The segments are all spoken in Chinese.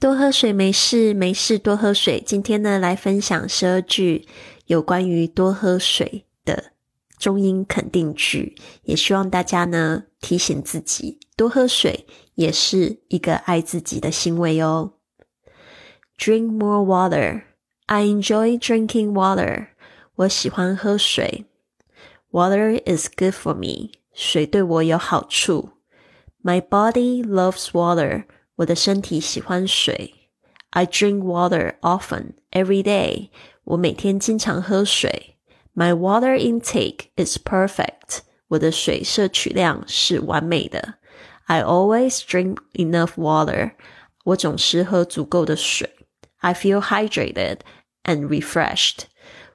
多喝水没事，没事多喝水。今天呢，来分享十二句有关于多喝水的中英肯定句，也希望大家呢提醒自己，多喝水也是一个爱自己的行为哦。Drink more water. I enjoy drinking water. 我喜欢喝水。Water is good for me. 水对我有好处。My body loves water. 我的身体喜欢水。I drink water often every day. 我每天经常喝水。My water intake is perfect. 我的水摄取量是完美的。I always drink enough water. 我总是喝足够的水。I feel hydrated and refreshed.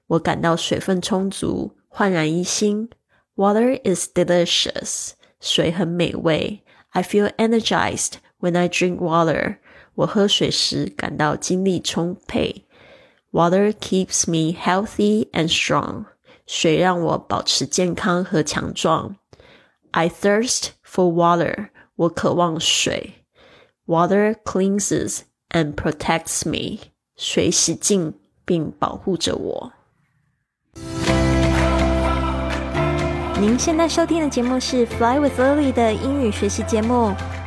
我感到水分充足，焕然一新。Water is delicious. 水很美味。I feel energized when I drink water，我喝水时感到精力充沛。Water keeps me healthy and strong，水让我保持健康和强壮。I thirst for water，我渴望水。Water cleanses and protects me，水洗净并保护着我。您现在收听的节目是《Fly with Lily》的英语学习节目。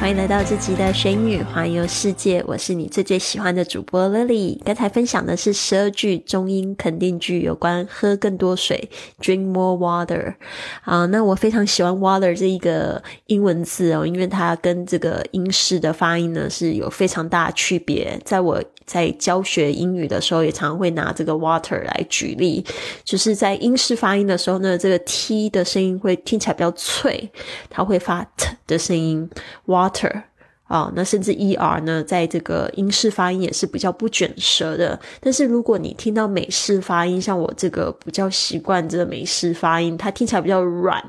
欢迎来到这集的学英语环游世界，我是你最最喜欢的主播 Lily。刚才分享的是十二句中英肯定句，有关喝更多水，drink more water。啊，那我非常喜欢 water 这一个英文字哦，因为它跟这个英式的发音呢是有非常大区别。在我在教学英语的时候，也常会拿这个 water 来举例，就是在英式发音的时候呢，这个 t 的声音会听起来比较脆，它会发 t 的声音，water。water 啊，那甚至 er 呢，在这个英式发音也是比较不卷舌的。但是如果你听到美式发音，像我这个比较习惯这个美式发音，它听起来比较软。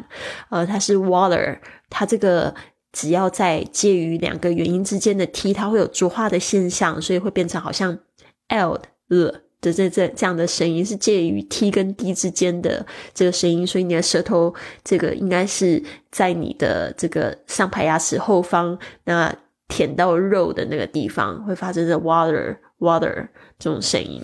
呃，它是 water，它这个只要在介于两个元音之间的 t，它会有浊化的现象，所以会变成好像 l 的。的这这这样的声音是介于 t 跟 d 之间的这个声音，所以你的舌头这个应该是在你的这个上排牙齿后方，那舔到肉的那个地方会发生的 water water 这种声音。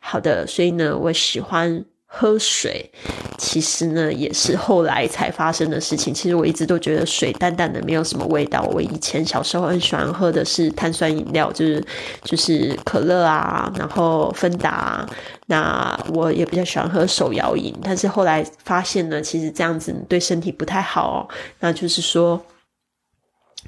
好的，所以呢，我喜欢。喝水，其实呢也是后来才发生的事情。其实我一直都觉得水淡淡的，没有什么味道。我以前小时候很喜欢喝的是碳酸饮料，就是就是可乐啊，然后芬达。那我也比较喜欢喝手摇饮，但是后来发现呢，其实这样子对身体不太好。那就是说。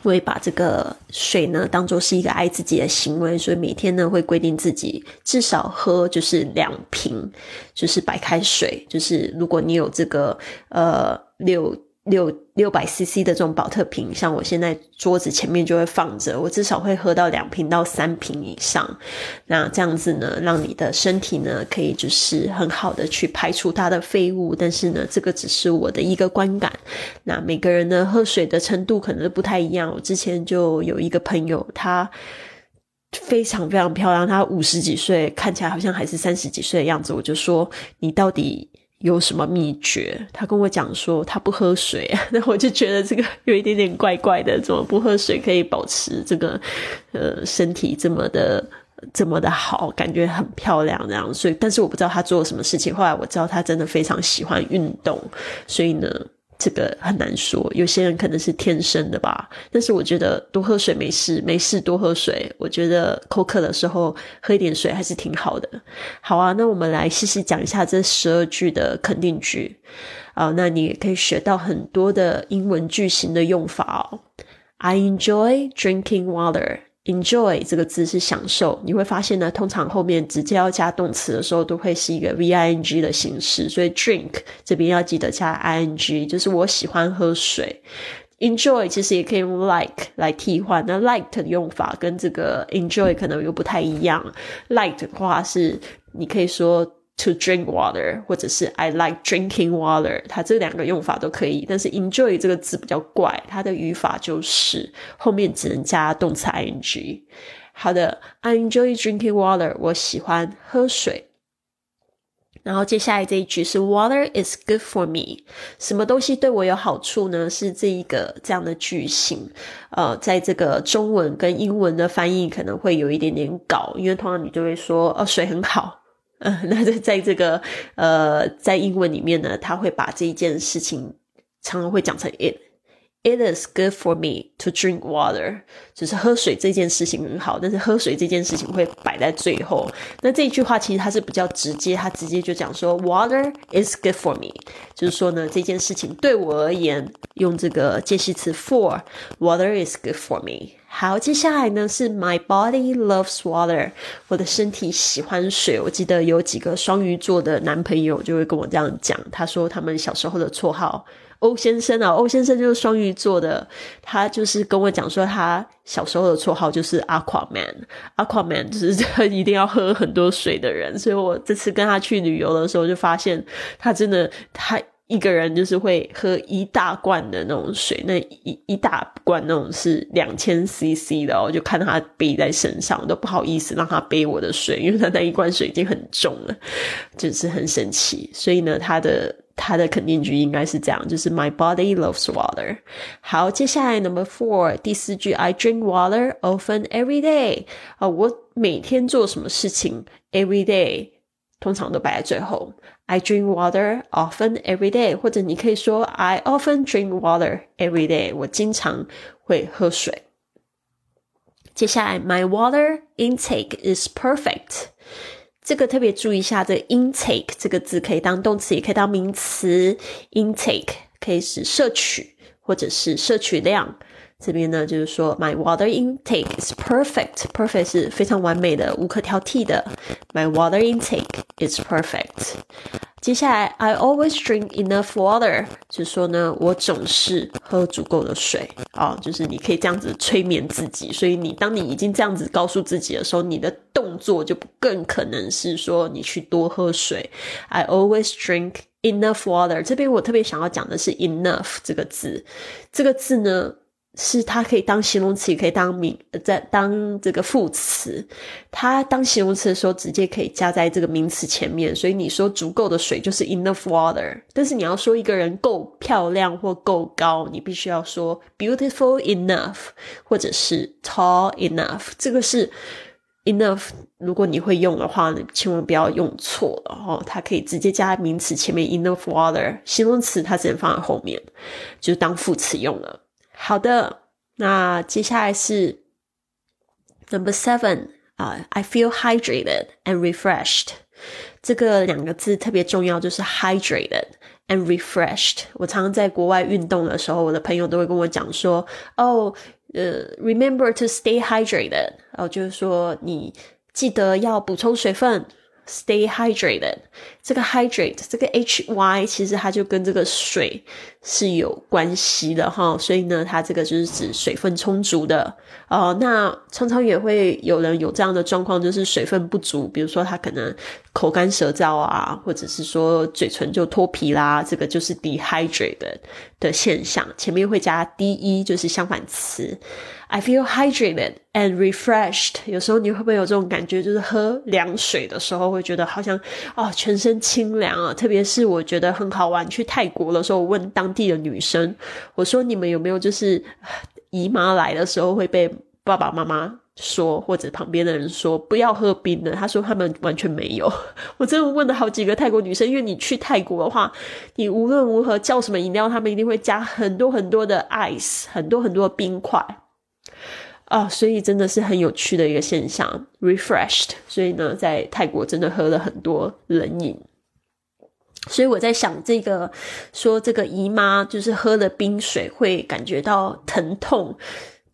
会把这个水呢当做是一个爱自己的行为，所以每天呢会规定自己至少喝就是两瓶，就是白开水。就是如果你有这个呃六。六六百 CC 的这种保特瓶，像我现在桌子前面就会放着，我至少会喝到两瓶到三瓶以上。那这样子呢，让你的身体呢可以就是很好的去排除它的废物。但是呢，这个只是我的一个观感。那每个人呢喝水的程度可能不太一样。我之前就有一个朋友，他非常非常漂亮，她五十几岁，看起来好像还是三十几岁的样子。我就说，你到底？有什么秘诀？他跟我讲说他不喝水，那我就觉得这个有一点点怪怪的。怎么不喝水可以保持这个呃身体这么的这么的好，感觉很漂亮这样？所以，但是我不知道他做了什么事情。后来我知道他真的非常喜欢运动，所以呢。这个很难说，有些人可能是天生的吧。但是我觉得多喝水没事，没事多喝水。我觉得口渴的时候喝一点水还是挺好的。好啊，那我们来细细讲一下这十二句的肯定句啊。那你也可以学到很多的英文句型的用法哦。I enjoy drinking water. Enjoy 这个字是享受，你会发现呢，通常后面直接要加动词的时候，都会是一个 v i n g 的形式。所以 drink 这边要记得加 i n g，就是我喜欢喝水。Enjoy 其实也可以用 like 来替换，那 like 的用法跟这个 enjoy 可能又不太一样。like 的话是你可以说 to drink water，或者是 I like drinking water，它这两个用法都可以。但是 enjoy 这个字比较怪，它的语法就是后面只能加动词 ing。好的，I enjoy drinking water，我喜欢喝水。然后接下来这一句是 Water is good for me，什么东西对我有好处呢？是这一个这样的句型。呃，在这个中文跟英文的翻译可能会有一点点搞，因为通常你就会说，哦，水很好。嗯，那在在这个呃，在英文里面呢，他会把这一件事情常常会讲成 it。It is good for me to drink water，就是喝水这件事情很好，但是喝水这件事情会摆在最后。那这一句话其实它是比较直接，它直接就讲说 Water is good for me，就是说呢这件事情对我而言，用这个介系词 for，Water is good for me。好，接下来呢是 My body loves water，我的身体喜欢水。我记得有几个双鱼座的男朋友就会跟我这样讲，他说他们小时候的绰号。欧先生啊，欧先生就是双鱼座的，他就是跟我讲说，他小时候的绰号就是 Aquaman，Aquaman 就是一定要喝很多水的人，所以我这次跟他去旅游的时候，就发现他真的他。一个人就是会喝一大罐的那种水，那一一大罐那种是两千 CC 的，我就看他背在身上，都不好意思让他背我的水，因为他那一罐水已经很重了，就是很神奇。所以呢，他的他的肯定句应该是这样，就是 My body loves water。好，接下来 Number Four 第四句，I drink water often every day。啊，我每天做什么事情？Every day 通常都摆在最后。I drink water often every day，或者你可以说 I often drink water every day。我经常会喝水。接下来，My water intake is perfect。这个特别注意一下，这个 intake 这个字可以当动词，也可以当名词。intake 可以是摄取，或者是摄取量。这边呢，就是说，My water intake is perfect. Perfect 是非常完美的，无可挑剔的。My water intake is perfect. 接下来，I always drink enough water，就是说呢，我总是喝足够的水啊，就是你可以这样子催眠自己。所以你当你已经这样子告诉自己的时候，你的动作就更可能是说你去多喝水。I always drink enough water。这边我特别想要讲的是 enough 这个字，这个字呢。是它可以当形容词，也可以当名，在当这个副词。词它当形容词的时候，直接可以加在这个名词前面。所以你说足够的水就是 enough water。但是你要说一个人够漂亮或够高，你必须要说 beautiful enough，或者是 tall enough。这个是 enough。如果你会用的话，你千万不要用错了哦。它可以直接加在名词前面 enough water，形容词它只能放在后面，就当副词用了。好的，那接下来是 number seven 啊，I feel hydrated and refreshed。这个两个字特别重要，就是 hydrated and refreshed。我常常在国外运动的时候，我的朋友都会跟我讲说，哦，呃，remember to stay hydrated，哦，就是说你记得要补充水分。Stay hydrated，这个 hydrate 这个 h y 其实它就跟这个水是有关系的哈，所以呢，它这个就是指水分充足的哦。那常常也会有人有这样的状况，就是水分不足，比如说他可能口干舌燥啊，或者是说嘴唇就脱皮啦，这个就是 dehydrated 的现象，前面会加 d e 就是相反词。I feel hydrated and refreshed。有时候你会不会有这种感觉，就是喝凉水的时候会觉得好像哦全身清凉啊？特别是我觉得很好玩，去泰国的时候，我问当地的女生，我说你们有没有就是 姨妈来的时候会被爸爸妈妈说或者旁边的人说不要喝冰的？她说他们完全没有。我真的问了好几个泰国女生，因为你去泰国的话，你无论如何叫什么饮料，他们一定会加很多很多的 ice，很多很多冰块。啊，所以真的是很有趣的一个现象，refreshed。所以呢，在泰国真的喝了很多冷饮。所以我在想，这个说这个姨妈就是喝了冰水会感觉到疼痛，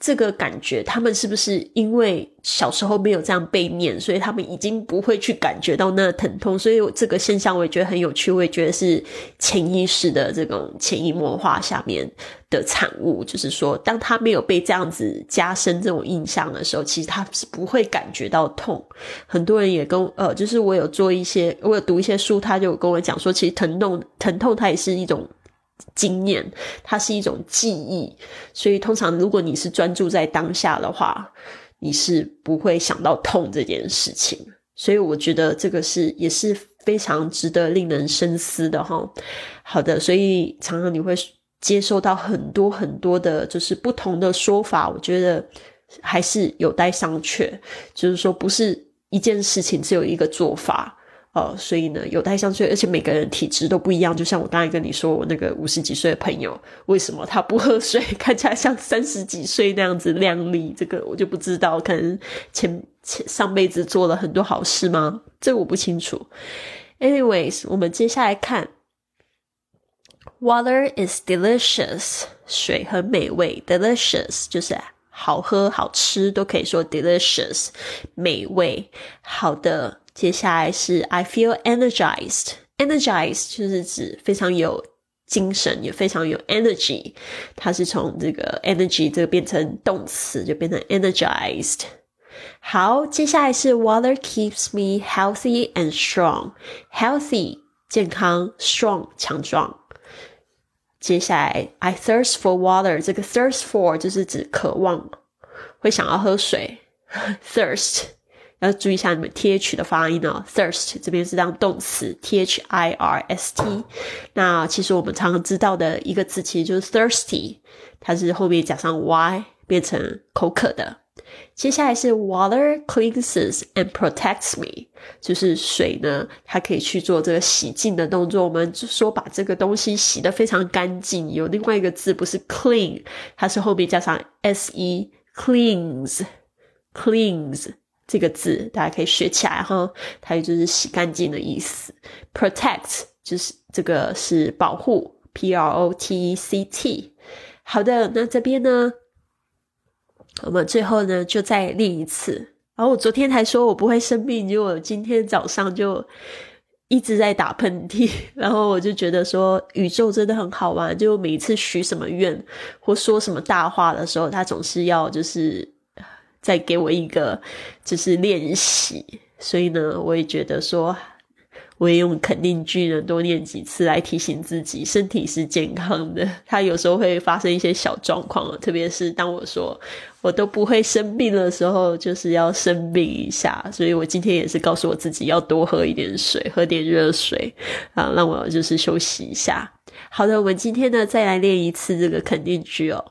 这个感觉，他们是不是因为小时候没有这样被念，所以他们已经不会去感觉到那疼痛？所以这个现象我也觉得很有趣，我也觉得是潜意识的这种潜移默化下面的产物。就是说，当他没有被这样子加深这种印象的时候，其实他是不会感觉到痛。很多人也跟呃，就是我有做一些，我有读一些书，他就跟我讲说，其实疼痛疼痛它也是一种。经验，它是一种记忆，所以通常如果你是专注在当下的话，你是不会想到痛这件事情。所以我觉得这个是也是非常值得令人深思的哈。好的，所以常常你会接受到很多很多的，就是不同的说法。我觉得还是有待商榷，就是说不是一件事情只有一个做法。呃，所以呢，有待相对，而且每个人体质都不一样。就像我刚才跟你说，我那个五十几岁的朋友，为什么他不喝水，看起来像三十几岁那样子靓丽？这个我就不知道，可能前前上辈子做了很多好事吗？这个我不清楚。Anyways，我们接下来看，Water is delicious，水很美味，delicious 就是好喝、好吃，都可以说 delicious，美味，好的。接下来是 I feel energized. Energized 就是指非常有精神，也非常有 energy。它是从这个 energy 这个变成动词，就变成 energized。好，接下来是 Water keeps me healthy and strong. Healthy 健康，strong 强壮。接下来 I thirst for water. 这个 thirst for 就是指渴望，会想要喝水。thirst 要注意一下你们 t h 的发音哦，thirst 这边是当动词 t h i r s t。那其实我们常常知道的一个字其实就是 thirsty，它是后面加上 y 变成口渴的。接下来是 water cleanses and protects me，就是水呢，它可以去做这个洗净的动作。我们就说把这个东西洗得非常干净。有另外一个字不是 clean，它是后面加上 s e cleans cleans。这个字大家可以学起来哈，它也就是洗干净的意思。Protect 就是这个是保护，P R O T E C T。好的，那这边呢，我们最后呢就再练一次。然后我昨天才说我不会生病，结果今天早上就一直在打喷嚏。然后我就觉得说，宇宙真的很好玩，就每一次许什么愿或说什么大话的时候，它总是要就是。再给我一个就是练习，所以呢，我也觉得说，我也用肯定句呢多念几次来提醒自己身体是健康的。它有时候会发生一些小状况，特别是当我说我都不会生病的时候，就是要生病一下。所以我今天也是告诉我自己要多喝一点水，喝点热水啊，让我就是休息一下。好的，我们今天呢再来练一次这个肯定句哦。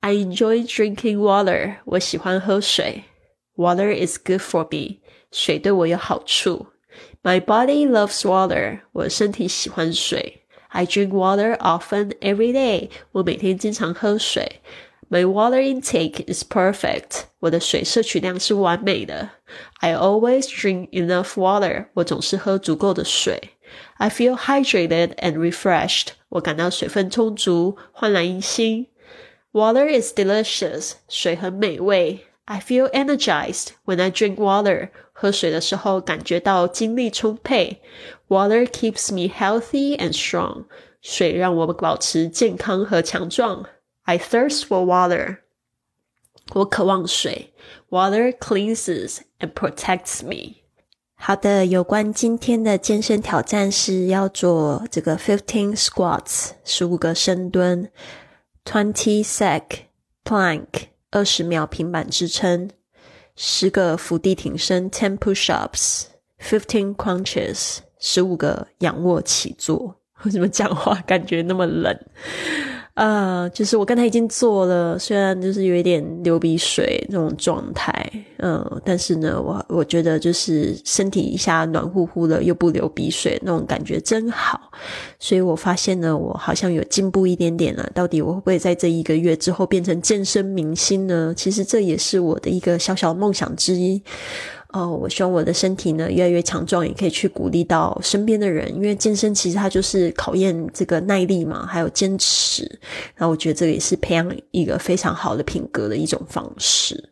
I enjoy drinking water. 我喜欢喝水。Water is good for me. 水对我有好处。My body loves water. 我身体喜欢水。I drink water often every day. 我每天经常喝水。My water intake is perfect. 我的水摄取量是完美的。I always drink enough water. 我总是喝足够的水。I feel hydrated and refreshed. 我感到水分充足，焕然一新。 Water is delicious. 水很美味。I feel energized when I drink water. 喝水的时候感觉到精力充沛。Water keeps me healthy and strong. 水让我保持健康和强壮。I thirst for water. 我渴望水。Water cleanses and protects me. 好的，有关今天的健身挑战是要做这个 fifteen squats，十五个深蹲。 Twenty sec plank，二十秒平板支撑，十个伏地挺身，ten push-ups，fifteen crunches，十五个仰卧起坐。为什么讲话感觉那么冷？啊，就是我刚才已经做了，虽然就是有一点流鼻水那种状态，嗯，但是呢，我我觉得就是身体一下暖乎乎的，又不流鼻水，那种感觉真好。所以我发现呢，我好像有进步一点点了。到底我会不会在这一个月之后变成健身明星呢？其实这也是我的一个小小梦想之一。哦，我希望我的身体呢越来越强壮，也可以去鼓励到身边的人。因为健身其实它就是考验这个耐力嘛，还有坚持。然后我觉得这个也是培养一个非常好的品格的一种方式。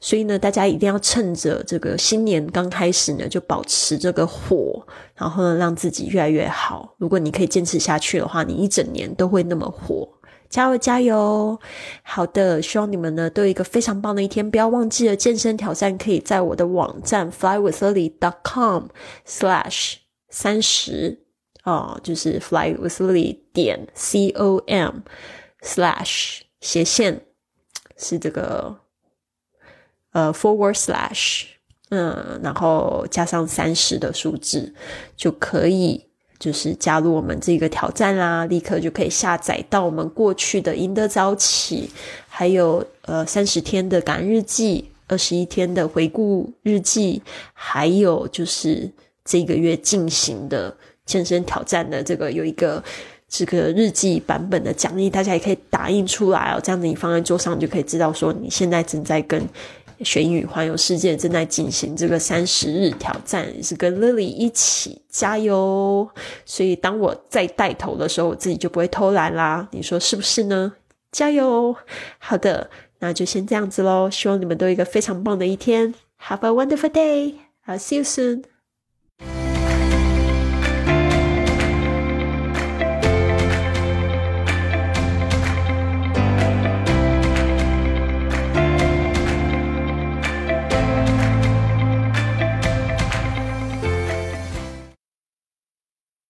所以呢，大家一定要趁着这个新年刚开始呢，就保持这个火，然后呢，让自己越来越好。如果你可以坚持下去的话，你一整年都会那么火。加油加油！好的，希望你们呢都有一个非常棒的一天。不要忘记了健身挑战，可以在我的网站 flywithlily.com/slash 三十哦，就是 flywithlily 点 com slash 斜线是这个呃 forward slash 嗯，然后加上三十的数字就可以。就是加入我们这个挑战啦，立刻就可以下载到我们过去的赢得早起，还有呃三十天的感恩日记，二十一天的回顾日记，还有就是这个月进行的健身挑战的这个有一个这个日记版本的奖励，大家也可以打印出来哦，这样子你放在桌上就可以知道说你现在正在跟。玄宇环游世界正在进行这个三十日挑战，是跟 Lily 一起加油。所以当我再带头的时候，我自己就不会偷懒啦。你说是不是呢？加油！好的，那就先这样子喽。希望你们都有一个非常棒的一天。Have a wonderful day. I'll see you soon.